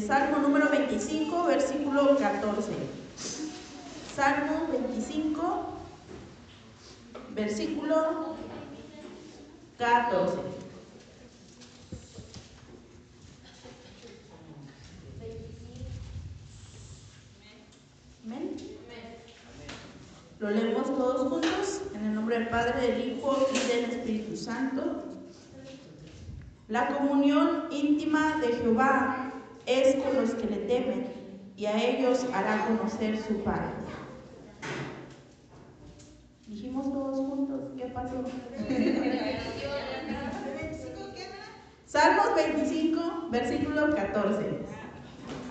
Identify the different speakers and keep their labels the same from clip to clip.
Speaker 1: Salmo número 25, versículo 14. Salmo 25, versículo 14. Amén. Lo leemos todos juntos en el nombre del Padre, del Hijo y del Espíritu Santo. La comunión íntima de Jehová es con los que le temen y a ellos hará conocer su Padre. Dijimos todos juntos, ¿qué pasó? Salmos 25, versículo 14.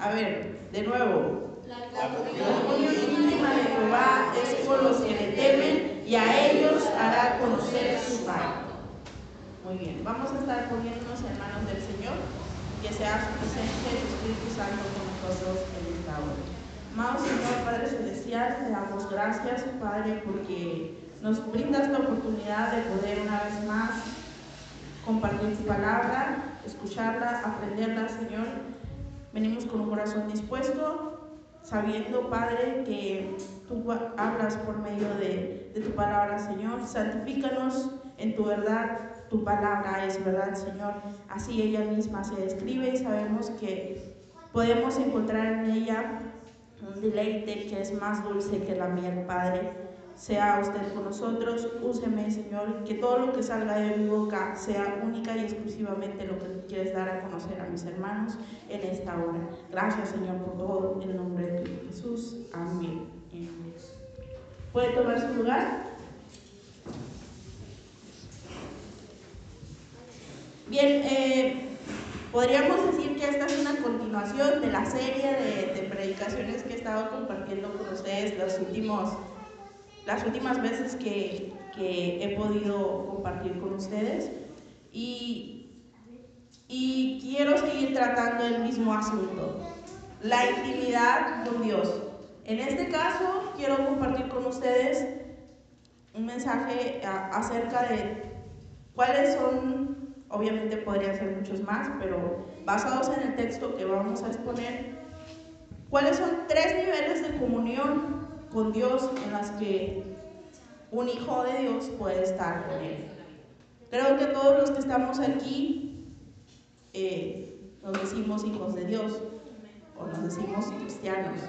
Speaker 1: A ver, de nuevo. La comunión íntima de Jehová es con los que le temen y a ellos hará conocer su Padre. Muy bien, vamos a estar poniéndonos en manos del Señor, que sea su presencia y su Espíritu Santo con nosotros en esta hora. Amado Señor, Padre Celestial, te damos gracias, Padre, porque nos brindas la oportunidad de poder una vez más compartir tu palabra, escucharla, aprenderla, Señor. Venimos con un corazón dispuesto, sabiendo, Padre, que tú hablas por medio de, de tu palabra, Señor. Santifícanos en tu verdad, tu palabra es verdad, Señor. Así ella misma se describe y sabemos que podemos encontrar en ella un deleite que es más dulce que la miel, Padre. Sea usted con nosotros, úseme, Señor, que todo lo que salga de mi boca sea única y exclusivamente lo que quieres dar a conocer a mis hermanos en esta hora. Gracias, Señor, por todo, en el nombre de Jesús. Amén. ¿Puede tomar su lugar? Bien, eh, podríamos decir que esta es una continuación de la serie de, predicaciones que he estado compartiendo con ustedes los últimos, las últimas veces que he podido compartir con ustedes. Y, y quiero seguir tratando el mismo asunto, la intimidad con Dios. En este caso, quiero compartir con ustedes un mensaje acerca de cuáles son Obviamente podría ser muchos más, pero basados en el texto que vamos a exponer, ¿cuáles son tres niveles de comunión con Dios en las que un hijo de Dios puede estar con Él? Creo que todos los que estamos aquí eh, nos decimos hijos de Dios o nos decimos cristianos.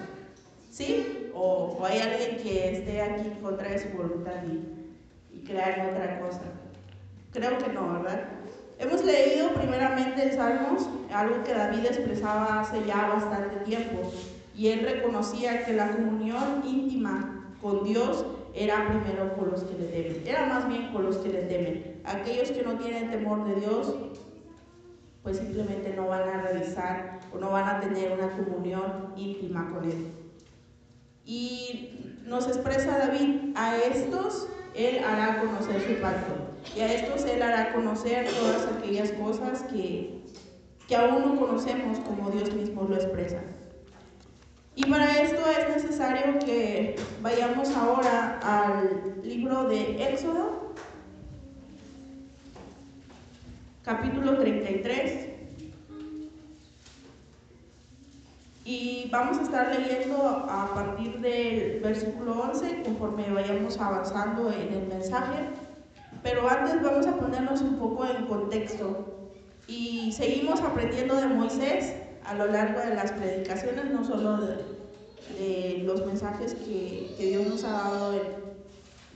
Speaker 1: ¿Sí? O, hay alguien que esté aquí contra su voluntad y, y crea en otra cosa. Creo que no, ¿verdad? Hemos leído primeramente en Salmos algo que David expresaba hace ya bastante tiempo, y él reconocía que la comunión íntima con Dios era primero con los que le temen, era más bien con los que le temen. Aquellos que no tienen temor de Dios, pues simplemente no van a realizar o no van a tener una comunión íntima con Él. Y nos expresa David, a estos Él hará conocer su pacto. Y a estos Él hará conocer todas aquellas cosas que, que aún no conocemos como Dios mismo lo expresa. Y para esto es necesario que vayamos ahora al libro de Éxodo, capítulo 33. Y vamos a estar leyendo a partir del versículo 11 conforme vayamos avanzando en el mensaje. Pero antes vamos a ponernos un poco en contexto. Y seguimos aprendiendo de Moisés a lo largo de las predicaciones, no solo de, de los mensajes que, que, Dios nos ha dado de,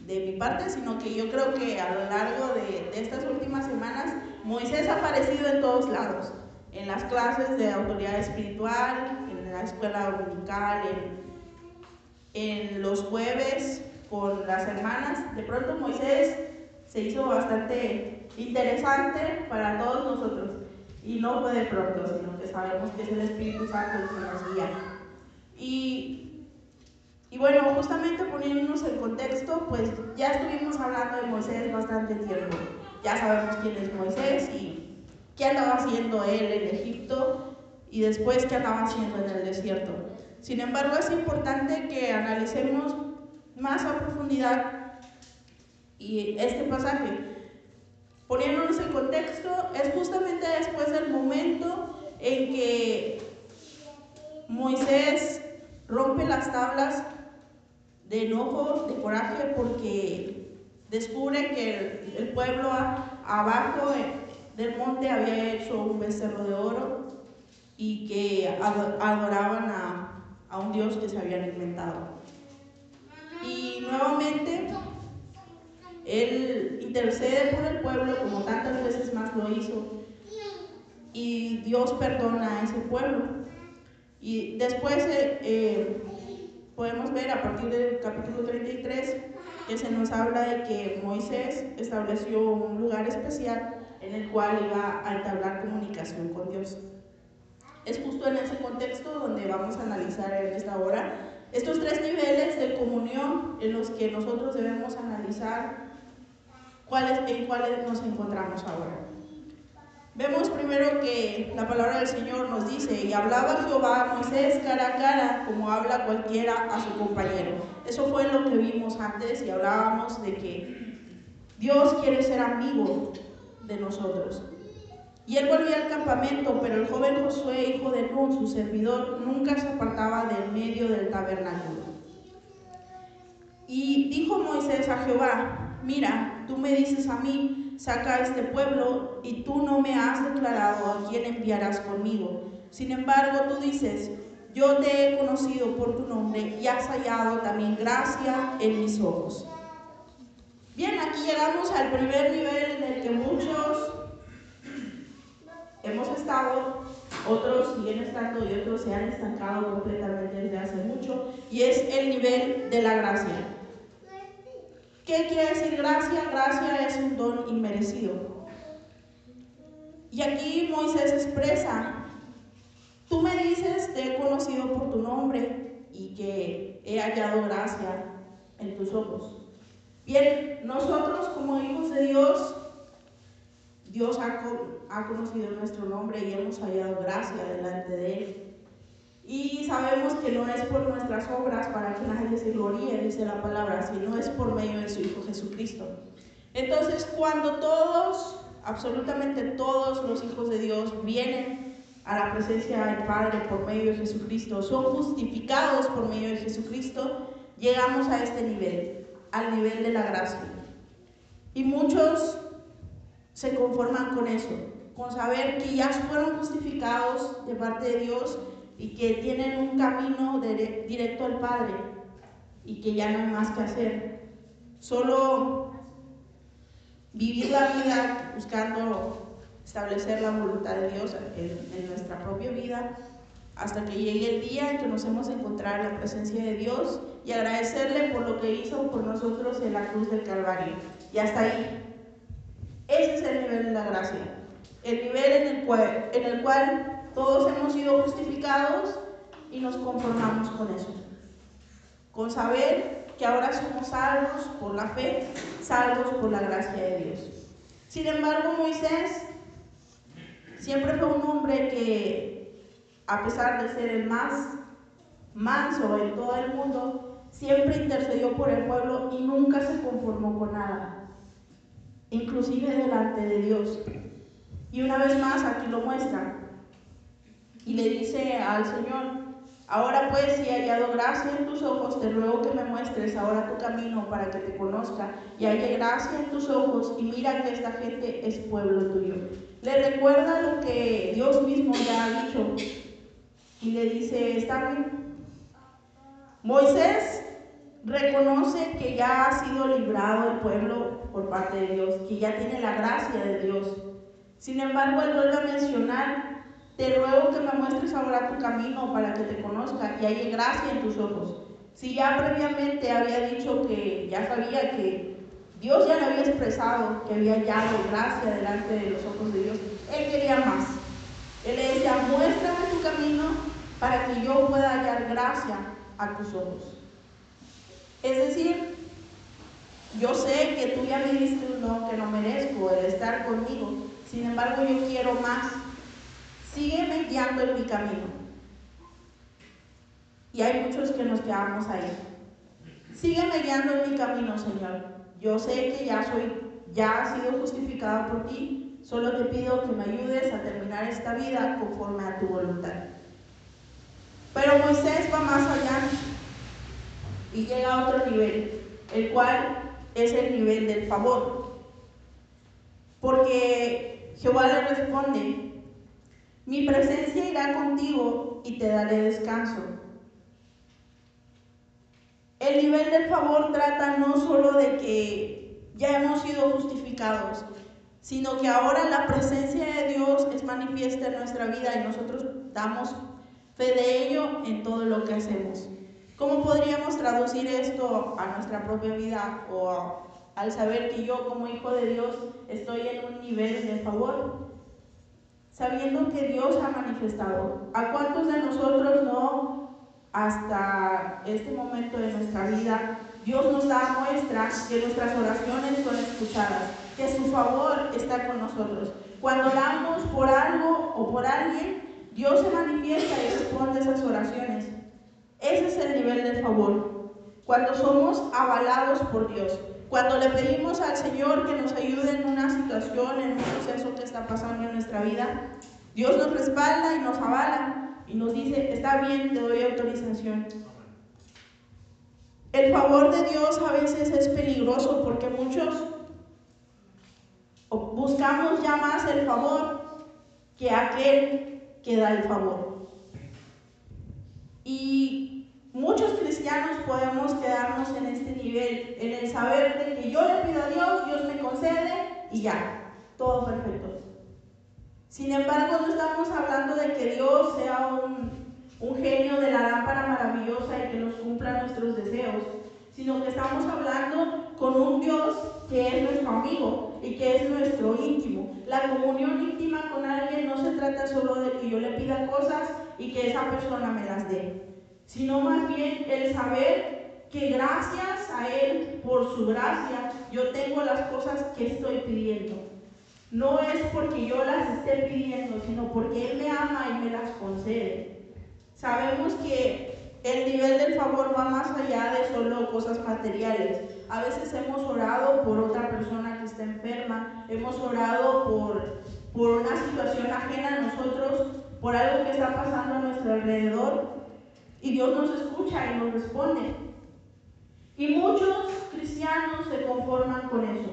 Speaker 1: de, mi parte, sino que yo creo que a lo largo de, de estas últimas semanas Moisés ha aparecido en todos lados, en las clases de autoridad espiritual, en la escuela dominical, en, en los jueves con las hermanas. De pronto Moisés se hizo bastante interesante para todos nosotros. Y no fue de pronto, sino que sabemos que es el Espíritu Santo el que nos guía. Y, y bueno, justamente poniéndonos en contexto, pues ya estuvimos hablando de Moisés bastante tiempo. Ya sabemos quién es Moisés y qué andaba haciendo él en Egipto y después qué andaba haciendo en el desierto. Sin embargo, es importante que analicemos más a profundidad y este pasaje, poniéndonos en contexto, es justamente después del momento en que Moisés rompe las tablas de enojo, de coraje, porque descubre que el, pueblo abajo del monte había hecho un becerro de oro y que adoraban a, a un Dios que se habían inventado. Y nuevamente él intercede por el pueblo como tantas veces más lo hizo. Y Dios perdona a ese pueblo. Y después eh, eh, podemos ver a partir del capítulo 33 que se nos habla de que Moisés estableció un lugar especial en el cual iba a entablar comunicación con Dios. Es justo en ese contexto donde vamos a analizar en esta hora estos tres niveles de comunión en los que nosotros debemos analizar cuáles, en cuáles nos encontramos ahora. Vemos primero que la palabra del Señor nos dice, y hablaba Jehová a Moisés cara a cara, como habla cualquiera a su compañero. Eso fue lo que vimos antes y hablábamos de que Dios quiere ser amigo de nosotros. Y él volvía al campamento, pero el joven Josué, hijo de Nun, su servidor, nunca se apartaba del medio del tabernáculo. Y dijo Moisés a Jehová, mira, tú me dices a mí, saca este pueblo, y tú no me has declarado a quién enviarás conmigo. Sin embargo, tú dices, yo te he conocido por tu nombre y has hallado también gracia en mis ojos. Bien, aquí llegamos al primer nivel en el que muchos hemos estado, otros siguen estando y otros se han estancado completamente desde hace mucho, y es el nivel de la gracia. ¿Qué quiere decir gracia? Gracia es un don inmerecido. Y aquí Moisés expresa, tú me dices, te he conocido por tu nombre y que he hallado gracia en tus ojos. Bien, nosotros como hijos de Dios, Dios ha, ha conocido nuestro nombre y hemos hallado gracia delante de Él. Y sabemos que no es por nuestras obras para que nadie se gloríe, dice la palabra, sino es por medio de su Hijo Jesucristo. Entonces, cuando todos, absolutamente todos los hijos de Dios vienen a la presencia del Padre por medio de Jesucristo, son justificados por medio de Jesucristo, llegamos a este nivel, al nivel de la gracia. Y muchos se conforman con eso, con saber que ya fueron justificados de parte de Dios y que tienen un camino directo al Padre y que ya no hay más que hacer. Solo vivir la vida buscando establecer la voluntad de Dios en, nuestra propia vida hasta que llegue el día en que nos hemos encontrado en la presencia de Dios y agradecerle por lo que hizo por nosotros en la cruz del Calvario. Y hasta ahí. Ese es el nivel de la gracia el nivel en el cual, todos hemos sido justificados y nos conformamos con eso. Con saber que ahora somos salvos por la fe, salvos por la gracia de Dios. Sin embargo, Moisés siempre fue un hombre que, a pesar de ser el más manso en todo el mundo, siempre intercedió por el pueblo y nunca se conformó con nada, inclusive delante de Dios. Y una vez más aquí lo muestra. Y le dice al Señor, ahora pues si he hallado gracia en tus ojos, te ruego que me muestres ahora tu camino para que te conozca y haya gracia en tus ojos y mira que esta gente es pueblo tuyo. Le recuerda lo que Dios mismo ya ha dicho y le dice, está bien. Moisés reconoce que ya ha sido librado el pueblo por parte de Dios, que ya tiene la gracia de Dios. Sin embargo, él vuelve a mencionar, te ruego que me muestres ahora tu camino para que te conozca y haya gracia en tus ojos. Si ya previamente había dicho que ya sabía que Dios ya le había expresado que había hallado gracia delante de los ojos de Dios, él quería más. Él le decía, muéstrame tu camino para que yo pueda hallar gracia a tus ojos. Es decir, yo sé que tú ya me diste un que no merezco, el estar conmigo, sin embargo, yo quiero más. Sígueme guiando en mi camino. Y hay muchos que nos quedamos ahí. Sígueme guiando en mi camino, Señor. Yo sé que ya soy, ya he sido justificado por ti. Solo te pido que me ayudes a terminar esta vida conforme a tu voluntad. Pero Moisés va más allá y llega a otro nivel, el cual es el nivel del favor. Porque Jehová le responde, mi presencia irá contigo y te daré descanso. El nivel del favor trata no solo de que ya hemos sido justificados, sino que ahora la presencia de Dios es manifiesta en nuestra vida y nosotros damos fe de ello en todo lo que hacemos. ¿Cómo podríamos traducir esto a nuestra propia vida o al saber que yo como hijo de Dios estoy en un nivel de favor? Sabiendo que Dios ha manifestado. ¿A cuántos de nosotros no hasta este momento de nuestra vida Dios nos da muestra que nuestras oraciones son escuchadas, que su favor está con nosotros. Cuando oramos por algo o por alguien, Dios se manifiesta y responde esas oraciones. Ese es el nivel del favor. Cuando somos avalados por Dios. Cuando le pedimos al Señor que nos ayude en una situación, en un proceso que está pasando en nuestra vida, Dios nos respalda y nos avala y nos dice, está bien, te doy autorización. El favor de Dios a veces es peligroso porque muchos buscamos ya más el favor que aquel que da el favor. Y muchos cristianos podemos quedarnos en este nivel, en el saber de que yo le pido a Dios, Dios me concede y ya, todo perfecto. Sin embargo, no estamos hablando de que Dios sea un un genio de la lámpara maravillosa y que nos cumpla nuestros deseos, sino que estamos hablando con un Dios que es nuestro amigo y que es nuestro íntimo. La comunión íntima con alguien no se trata solo de que yo le pida cosas y que esa persona me las dé, sino más bien el saber que gracias a Él, por su gracia, yo tengo las cosas que estoy pidiendo. No es porque yo las esté pidiendo, sino porque Él me ama y me las concede. Sabemos que el nivel del favor va más allá de solo cosas materiales. A veces hemos orado por otra persona que está enferma, hemos orado por, por una situación ajena a nosotros, por algo que está pasando a nuestro alrededor, y Dios nos escucha y nos responde. Y muchos cristianos se conforman con eso.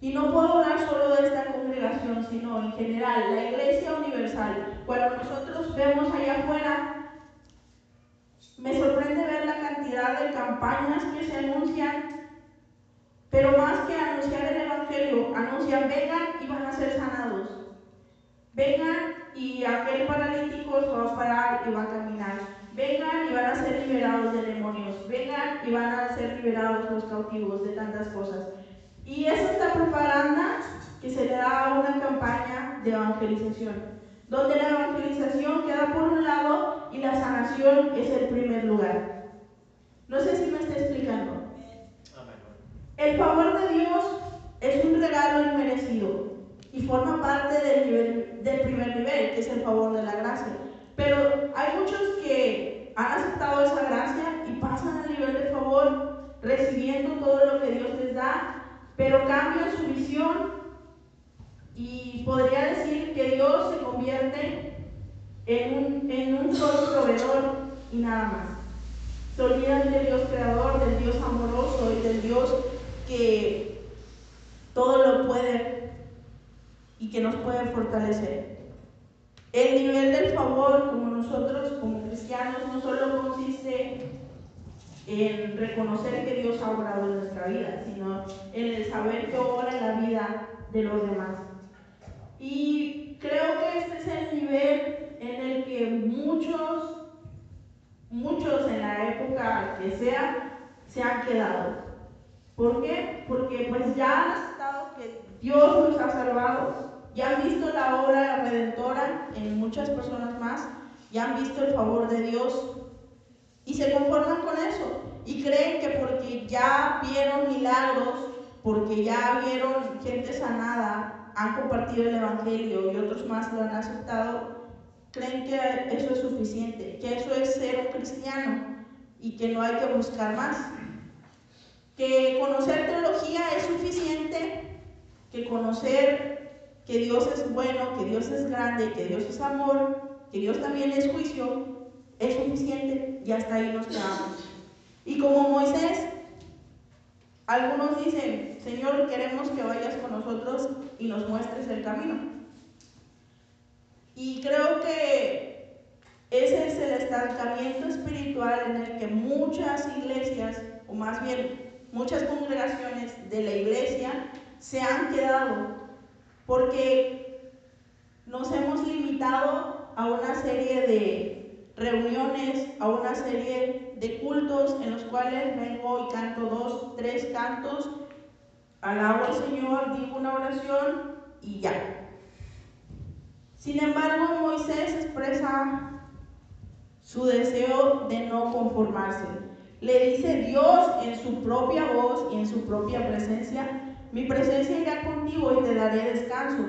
Speaker 1: Y no puedo hablar solo de esta congregación, sino en general, la iglesia universal. Cuando nosotros vemos allá afuera, me sorprende ver la cantidad de campañas que se anuncian, pero más que anunciar el Evangelio, anuncian vengan y van a ser sanados. Vengan y aquel paralítico se va a parar y va a caminar. Vengan y van a ser liberados de demonios. Vengan y van a ser liberados los cautivos de tantas cosas. Y es esta propaganda que se le da a una campaña de evangelización, donde la evangelización queda por un lado y la sanación es el primer lugar. No sé si me está explicando. El favor de Dios es un regalo inmerecido y forma parte del, del primer nivel, que es el favor de la gracia. Pero hay muchos que han aceptado esa gracia y pasan al nivel de favor, recibiendo todo lo que Dios les da pero cambia su visión y podría decir que Dios se convierte en un, en un solo proveedor y nada más. Se olvidan del Dios creador, del Dios amoroso y del Dios que todo lo puede y que nos puede fortalecer. El nivel del favor, como nosotros, como cristianos, no solo consiste en reconocer que Dios ha obrado en nuestra vida, sino en el saber que obra en la vida de los demás. Y creo que este es el nivel en el que muchos, muchos en la época que sea, se han quedado. ¿Por qué? Porque pues ya han aceptado que Dios los ha salvado, ya han visto la obra redentora en muchas personas más, ya han visto el favor de Dios y se conforman con eso y creen que porque ya vieron milagros, porque ya vieron gente sanada, han compartido el Evangelio y otros más lo han aceptado, creen que eso es suficiente, que eso es ser un cristiano y que no hay que buscar más. Que conocer teología es suficiente, que conocer que Dios es bueno, que Dios es grande, que Dios es amor, que Dios también es juicio, es suficiente y hasta ahí nos quedamos. Y como Moisés, algunos dicen, Señor, queremos que vayas con nosotros y nos muestres el camino. Y creo que ese es el estancamiento espiritual en el que muchas iglesias, o más bien muchas congregaciones de la iglesia, se han quedado, porque nos hemos limitado a una serie de reuniones, a una serie de cultos en los cuales vengo y canto dos, tres cantos, alabo al Señor, digo una oración y ya. Sin embargo, Moisés expresa su deseo de no conformarse. Le dice Dios en su propia voz y en su propia presencia, mi presencia irá contigo y te daré descanso.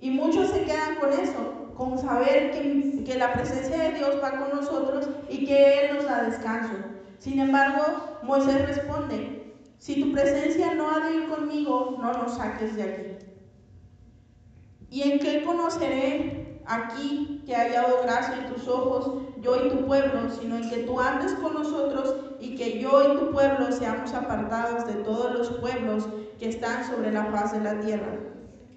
Speaker 1: Y muchos se quedan con eso, con saber que, que la presencia de Dios va con nosotros y que Él nos da descanso. Sin embargo, Moisés responde, si tu presencia no ha de ir conmigo, no nos saques de aquí. ¿Y en qué conoceré aquí que haya dado gracia en tus ojos, yo y tu pueblo, sino en que tú andes con nosotros y que yo y tu pueblo seamos apartados de todos los pueblos que están sobre la faz de la tierra?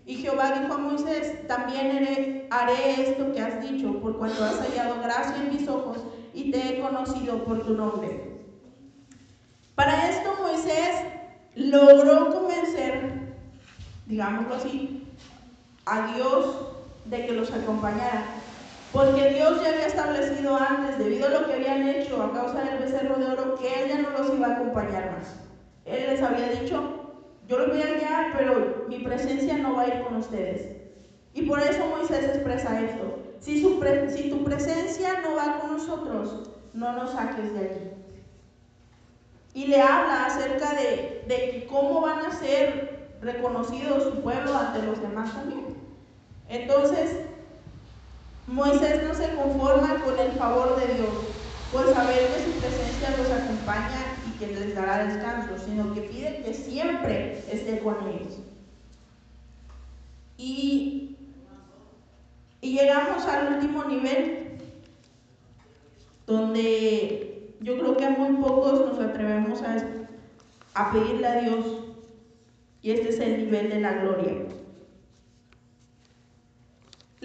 Speaker 1: Y Jehová dijo a Moisés, también haré, haré esto que has dicho, por cuanto has hallado gracia en mis ojos y te he conocido por tu nombre. Para esto Moisés logró convencer, digámoslo así, a Dios de que los acompañara. Porque Dios ya había establecido antes, debido a lo que habían hecho a causa del becerro de oro, que Él ya no los iba a acompañar más. Él les había dicho, yo los voy a guiar, pero mi presencia no va a ir con ustedes. Y por eso Moisés expresa esto. Si, tu presencia no va con nosotros, no nos saques de aquí. Y le habla acerca de, de cómo van a ser reconocidos su pueblo ante los demás también. Entonces, Moisés no se conforma con el favor de Dios, por saber que su presencia los acompaña y que les dará descanso, sino que pide que siempre esté con ellos. Y, y llegamos al último nivel, donde yo creo que muy pocos nos atrevemos a, a pedirle a Dios, y este es el nivel de la gloria.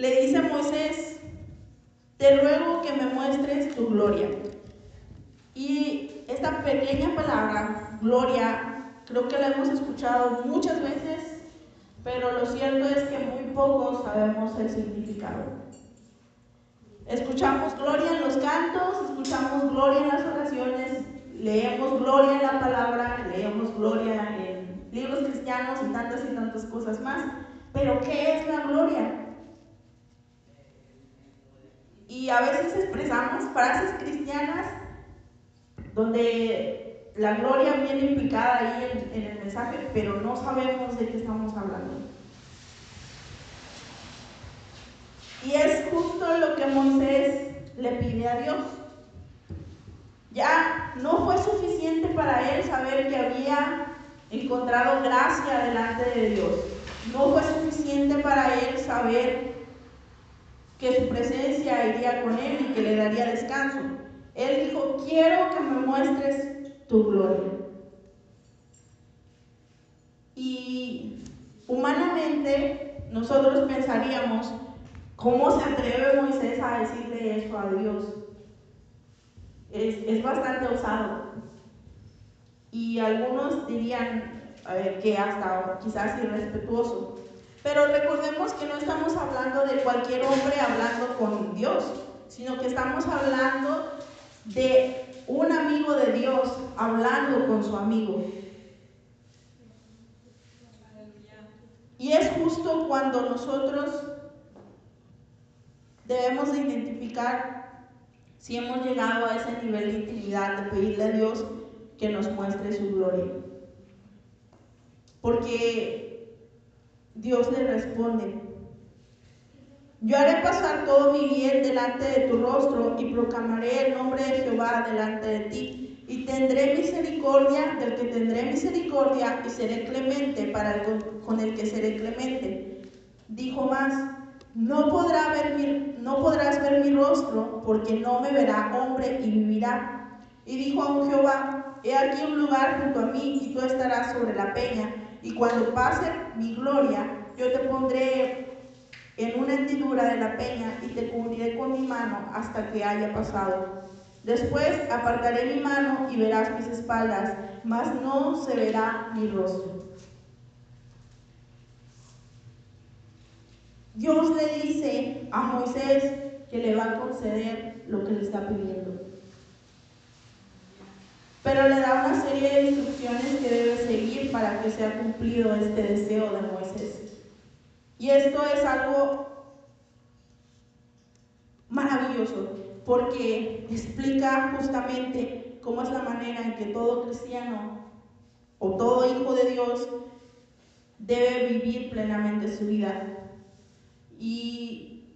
Speaker 1: Le dice a Moisés, te ruego que me muestres tu gloria. Y esta pequeña palabra, gloria, creo que la hemos escuchado muchas veces, pero lo cierto es que muy pocos sabemos el significado. Escuchamos gloria en los cantos, escuchamos gloria en las oraciones, leemos gloria en la palabra, leemos gloria en libros cristianos y tantas y tantas cosas más. Pero ¿qué es la gloria? Y a veces expresamos frases cristianas donde la gloria viene implicada ahí en, el mensaje, pero no sabemos de qué estamos hablando. Y es justo lo que Moisés le pide a Dios. Ya no fue suficiente para él saber que había encontrado gracia delante de Dios. No fue suficiente para él saber que su presencia iría con él y que le daría descanso. Él dijo, quiero que me muestres tu gloria. Y humanamente nosotros pensaríamos, ¿cómo se atreve Moisés a decirle eso a Dios? Es, es bastante osado. Y algunos dirían que hasta quizás irrespetuoso. Pero recordemos que no estamos hablando de cualquier hombre hablando con Dios, sino que estamos hablando de un amigo de Dios hablando con su amigo. Y es justo cuando nosotros debemos de identificar si hemos llegado a ese nivel de intimidad, de pedirle a Dios que nos muestre su gloria. Porque Dios le responde, yo haré pasar todo mi bien delante de tu rostro y proclamaré el nombre de Jehová delante de ti. Y tendré misericordia del que tendré misericordia y seré clemente para con el que seré clemente. Dijo más, no, no podrás ver mi rostro, porque no me verá hombre y vivirá. Y dijo a un Jehová, he aquí un lugar junto a mí y tú estarás sobre la peña, y cuando pase mi gloria, yo te pondré en una hendidura de la peña y te cubriré con mi mano hasta que haya pasado. Después apartaré mi mano y verás mis espaldas, mas no se verá mi rostro. Dios le dice a Moisés que le va a conceder lo que le está pidiendo. Pero le da una serie de instrucciones que debe seguir para que sea cumplido este deseo de Moisés. Y esto es algo maravilloso, porque explica justamente cómo es la manera en que todo cristiano o todo hijo de Dios debe vivir plenamente su vida. Y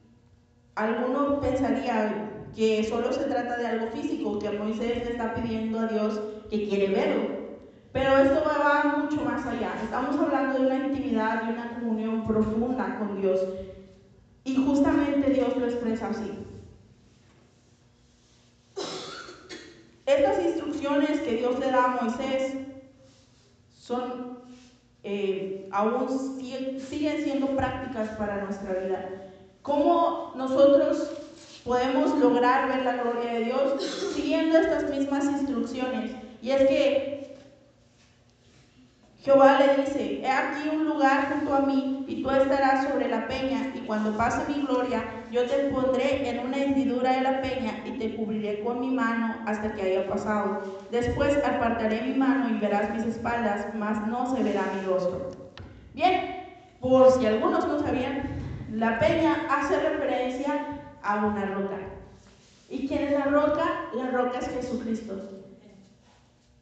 Speaker 1: alguno pensaría que solo se trata de algo físico, que Moisés le está pidiendo a Dios que quiere verlo. Pero esto va mucho más allá. Estamos hablando de una intimidad, de una comunión profunda con Dios. Y justamente Dios lo expresa así. Estas instrucciones que Dios le da a Moisés son eh, aún siguen, siendo prácticas para nuestra vida. ¿Cómo nosotros podemos lograr ver la gloria de Dios siguiendo estas mismas instrucciones? Y es que Jehová le dice, he aquí un lugar junto a mí y tú estarás sobre la peña y cuando pase mi gloria yo te pondré en una hendidura de la peña y te cubriré con mi mano hasta que haya pasado. Después apartaré mi mano y verás mis espaldas, mas no se verá mi rostro. Bien, por si algunos no sabían, la peña hace referencia a una roca. ¿Y quién es la roca? La roca es Jesucristo.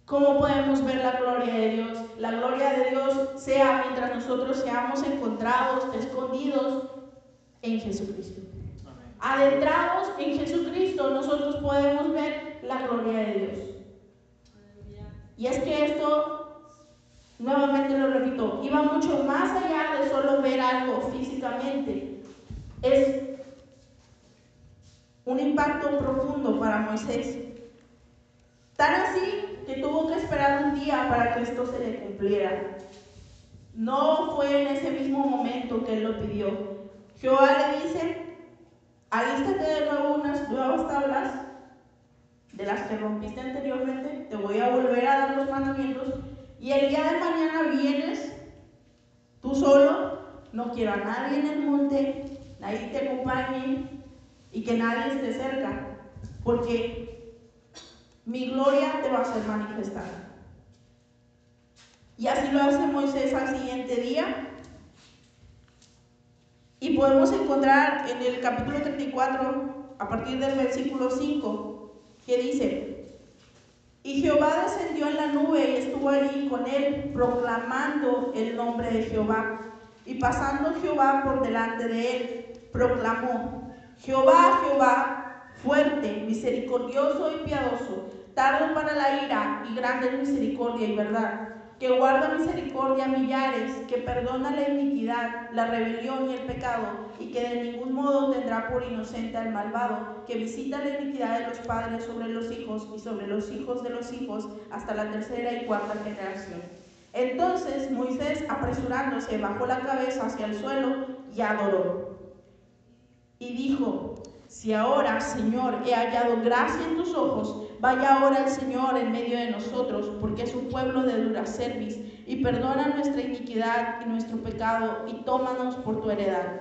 Speaker 1: ¿Cómo podemos ver la gloria de Dios? La gloria de Dios sea mientras nosotros seamos encontrados, escondidos en Jesucristo adentrados en Jesucristo, nosotros podemos ver la gloria de Dios. Y es que esto, nuevamente lo repito, iba mucho más allá de solo ver algo físicamente. Es un impacto profundo para Moisés. Tan así que tuvo que esperar un día para que esto se le cumpliera. No fue en ese mismo momento que él lo pidió. Jehová le dice, alístate de nuevo unas nuevas tablas de las que rompiste anteriormente, te voy a volver a dar los mandamientos y el día de mañana vienes tú solo, no quiero a nadie en el monte, nadie te acompañe y que nadie esté cerca, porque mi gloria te va a ser manifestada. Y así lo hace Moisés al siguiente día, y podemos encontrar en el capítulo 34, a partir del versículo 5, que dice, y Jehová descendió en la nube y estuvo allí con él, proclamando el nombre de Jehová. Y pasando Jehová por delante de él, proclamó, Jehová, Jehová, fuerte, misericordioso y piadoso, tardo para la ira y grande en misericordia y verdad que guarda misericordia a millares, que perdona la iniquidad, la rebelión y el pecado, y que de ningún modo tendrá por inocente al malvado, que visita la iniquidad de los padres sobre los hijos y sobre los hijos de los hijos hasta la tercera y cuarta generación. Entonces Moisés, apresurándose, bajó la cabeza hacia el suelo y adoró. Y dijo, si ahora, Señor, he hallado gracia en tus ojos, vaya ahora el Señor en medio de nosotros, porque es un pueblo de dura cerviz, y perdona nuestra iniquidad y nuestro pecado, y tómanos por tu heredad.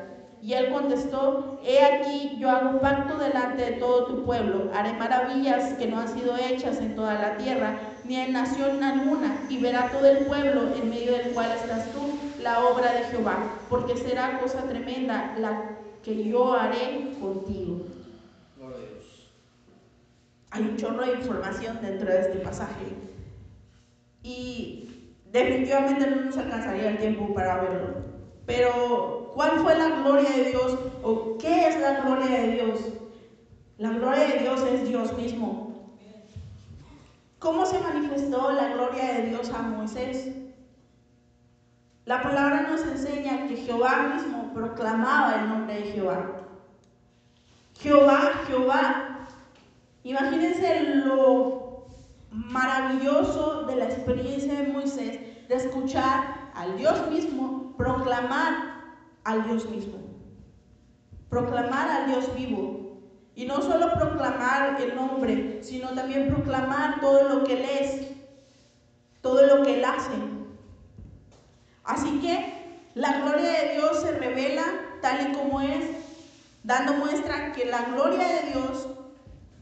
Speaker 1: Y él contestó, he aquí, yo hago pacto delante de todo tu pueblo, haré maravillas que no han sido hechas en toda la tierra, ni en nación alguna, y verá todo el pueblo en medio del cual estás tú, la obra de Jehová, porque será cosa tremenda la que yo haré contigo. Hay un chorro de información dentro de este pasaje y definitivamente no nos alcanzaría el tiempo para verlo. Pero, ¿cuál fue la gloria de Dios o qué es la gloria de Dios? La gloria de Dios es Dios mismo. ¿Cómo se manifestó la gloria de Dios a Moisés? La palabra nos enseña que Jehová mismo proclamaba el nombre de Jehová. Jehová, Jehová. Imagínense lo maravilloso de la experiencia de Moisés de escuchar al Dios mismo proclamar al Dios mismo. Proclamar al Dios vivo. Y no solo proclamar el nombre, sino también proclamar todo lo que Él es, todo lo que Él hace. Así que la gloria de Dios se revela tal y como es, dando muestra que la gloria de Dios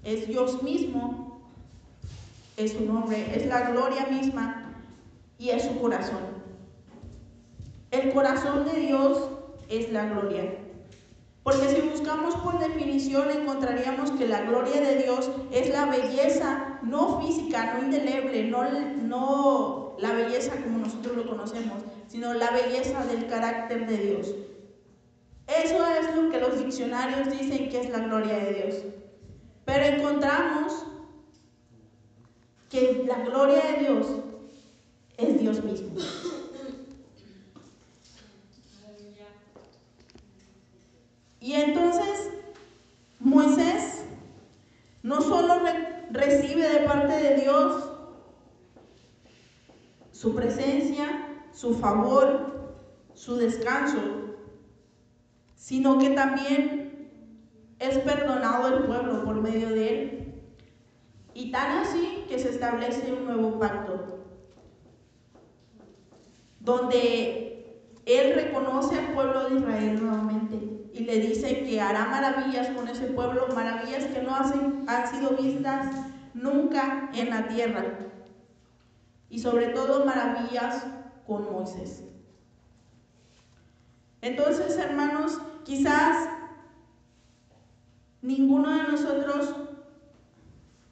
Speaker 1: es Dios mismo, es su nombre, es la gloria misma y es su corazón. El corazón de Dios es la gloria. Porque si buscamos por definición encontraríamos que la gloria de Dios es la belleza no física, no indeleble, no, no la belleza como nosotros lo conocemos, sino la belleza del carácter de Dios. Eso es lo que los diccionarios dicen que es la gloria de Dios. Pero encontramos que la gloria de Dios es Dios mismo. Y entonces Moisés no solo recibe de parte de Dios su presencia, su favor, su descanso, sino que también es perdonado el pueblo por medio de él. Y tan así que se establece un nuevo pacto donde él reconoce al pueblo de Israel nuevamente y le dice que hará maravillas con ese pueblo, maravillas que no han sido vistas nunca en la tierra. Y sobre todo maravillas con Moisés. Entonces, hermanos, quizás ninguno de nosotros,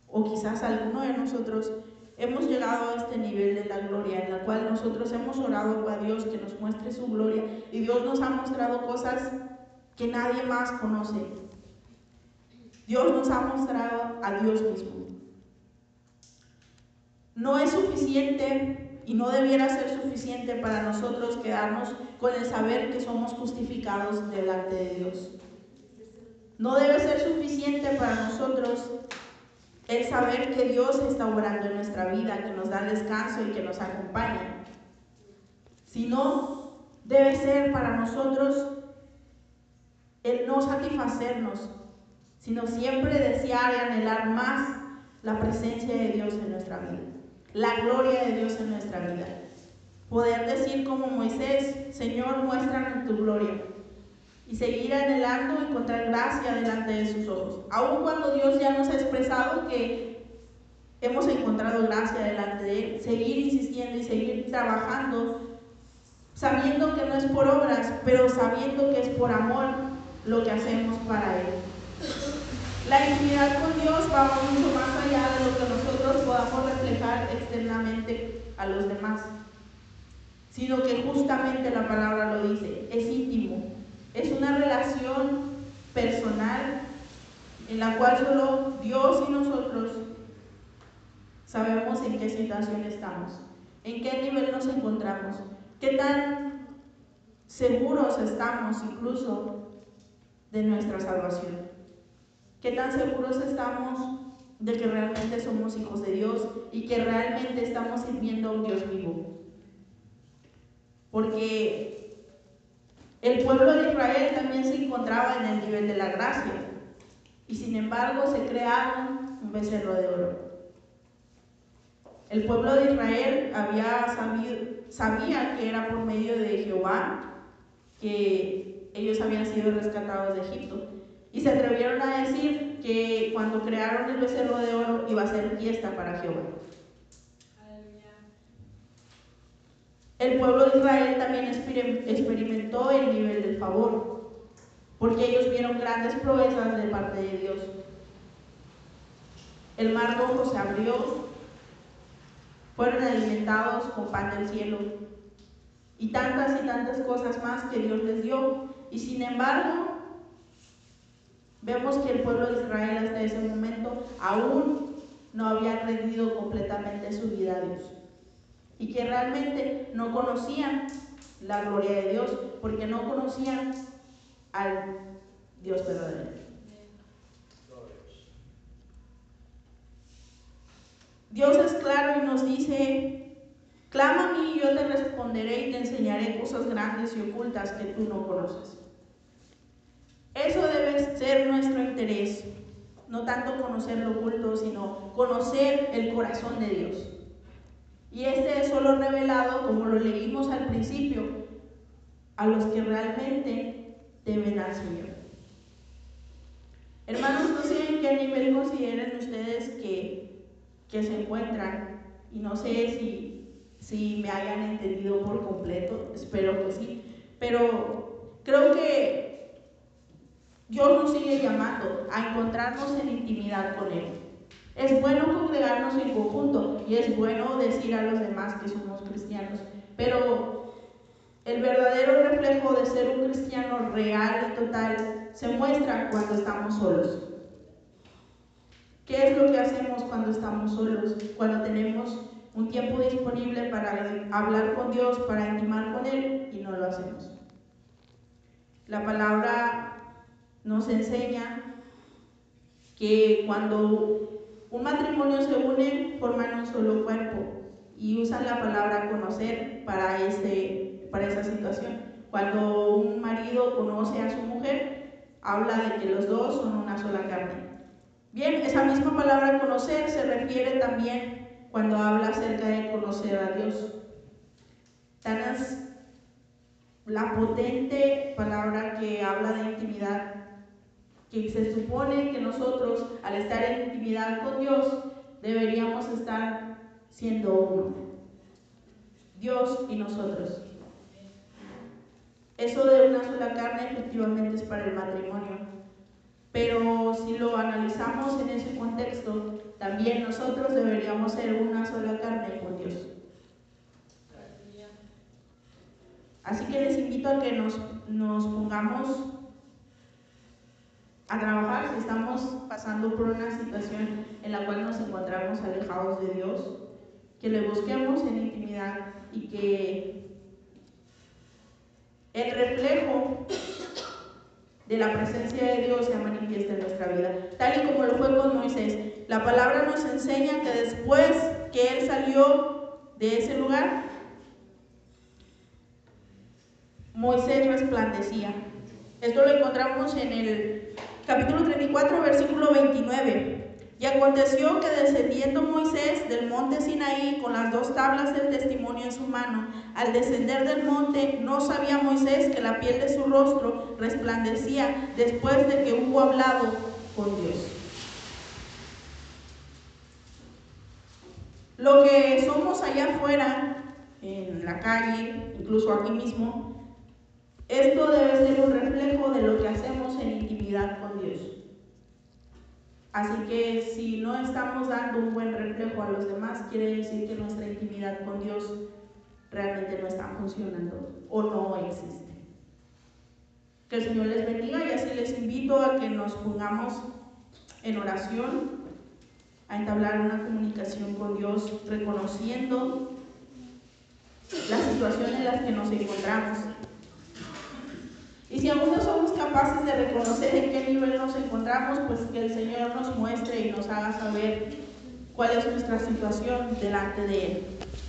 Speaker 1: o quizás alguno de nosotros, hemos llegado a este nivel de la gloria en la cual nosotros hemos orado a Dios que nos muestre su gloria y Dios nos ha mostrado cosas que nadie más conoce. Dios nos ha mostrado a Dios mismo. No es suficiente y no debiera ser suficiente para nosotros quedarnos con el saber que somos justificados delante de Dios. No debe ser suficiente para nosotros el saber que Dios está obrando en nuestra vida, que nos da descanso y que nos acompaña. Sino debe ser para nosotros el no satisfacernos, sino siempre desear y anhelar más la presencia de Dios en nuestra vida, la gloria de Dios en nuestra vida. Poder decir como Moisés, Señor, muéstranos tu gloria y seguir anhelando encontrar gracia delante de sus ojos. Aun cuando Dios ya nos ha expresado que hemos encontrado gracia delante de Él, seguir insistiendo y seguir trabajando, sabiendo que no es por obras, pero sabiendo que es por amor lo que hacemos para Él. La intimidad con Dios va mucho más allá de lo que nosotros podamos reflejar externamente a los demás, sino que justamente la palabra lo dice, es íntimo, es una relación personal en la cual solo Dios y nosotros sabemos en qué situación estamos, en qué nivel nos encontramos, qué tan seguros estamos incluso de nuestra salvación, qué tan seguros estamos de que realmente somos hijos de Dios y que realmente estamos sirviendo a un Dios vivo. Porque el pueblo de Israel también se encontraba en el nivel de la gracia y sin embargo se crearon un becerro de oro. El pueblo de Israel había sabido, sabía que era por medio de Jehová que ellos habían sido rescatados de Egipto y se atrevieron a decir que cuando crearon el becerro de oro iba a ser fiesta para Jehová. El pueblo de Israel también experimentó el nivel del favor, porque ellos vieron grandes proezas de parte de Dios. El mar rojo se abrió, fueron alimentados con pan del cielo y tantas y tantas cosas más que Dios les dio. Y sin embargo, vemos que el pueblo de Israel hasta ese momento aún no había rendido completamente su vida a Dios y que realmente no conocían la gloria de Dios, porque no conocían al Dios verdadero. Dios es claro y nos dice, clama a mí y yo te responderé y te enseñaré cosas grandes y ocultas que tú no conoces. Eso debe ser nuestro interés, no tanto conocer lo oculto, sino conocer el corazón de Dios. Y este es solo revelado, como lo leímos al principio, a los que realmente deben al Señor. Hermanos, no sé en qué nivel consideren ustedes que que se encuentran y no sé si, si me hayan entendido por completo, espero que sí, pero creo que Dios nos sigue llamando a encontrarnos en intimidad con Él. Es bueno congregarnos en conjunto y es bueno decir a los demás que somos cristianos, pero el verdadero reflejo de ser un cristiano real y total se muestra cuando estamos solos. ¿Qué es lo que hacemos cuando estamos solos? Cuando tenemos un tiempo disponible para hablar con Dios, para intimar con Él y no lo hacemos. La palabra nos enseña que cuando un matrimonio se une, forman un solo cuerpo y usan la palabra conocer para, ese, para esa situación. Cuando un marido conoce a su mujer, habla de que los dos son una sola carne. Bien, esa misma palabra conocer se refiere también cuando habla acerca de conocer a Dios. Tan es la potente palabra que habla de intimidad, que se supone que nosotros al estar en intimidad con Dios deberíamos estar siendo uno. Dios y nosotros. Eso de una sola carne efectivamente es para el matrimonio. Pero si lo analizamos en ese contexto, también nosotros deberíamos ser una sola carne con Dios. Así que les invito a que nos, nos pongamos a trabajar si estamos pasando por una situación en la cual nos encontramos alejados de Dios, que le busquemos en intimidad y que el reflejo de la presencia de Dios se manifiesta en nuestra vida, tal y como lo fue con Moisés. La palabra nos enseña que después que él salió de ese lugar, Moisés resplandecía. Esto lo encontramos en el capítulo 34, versículo 29. Y aconteció que descendiendo Moisés del monte Sinaí con las dos tablas del testimonio en su mano, al descender del monte no sabía Moisés que la piel de su rostro resplandecía después de que hubo hablado con Dios. Lo que somos allá afuera, en la calle, incluso aquí mismo, esto debe ser un reflejo de lo que hacemos en intimidad con Dios. Así que si no estamos dando un buen reflejo a los demás, quiere decir que nuestra intimidad con Dios realmente no está funcionando o no existe. Que el Señor les bendiga y así les invito a que nos pongamos en oración, a entablar una comunicación con Dios, reconociendo la situación en la que nos encontramos y si aún no somos capaces de reconocer en qué nivel nos encontramos, pues que el Señor nos muestre y nos haga saber cuál es nuestra situación delante de Él.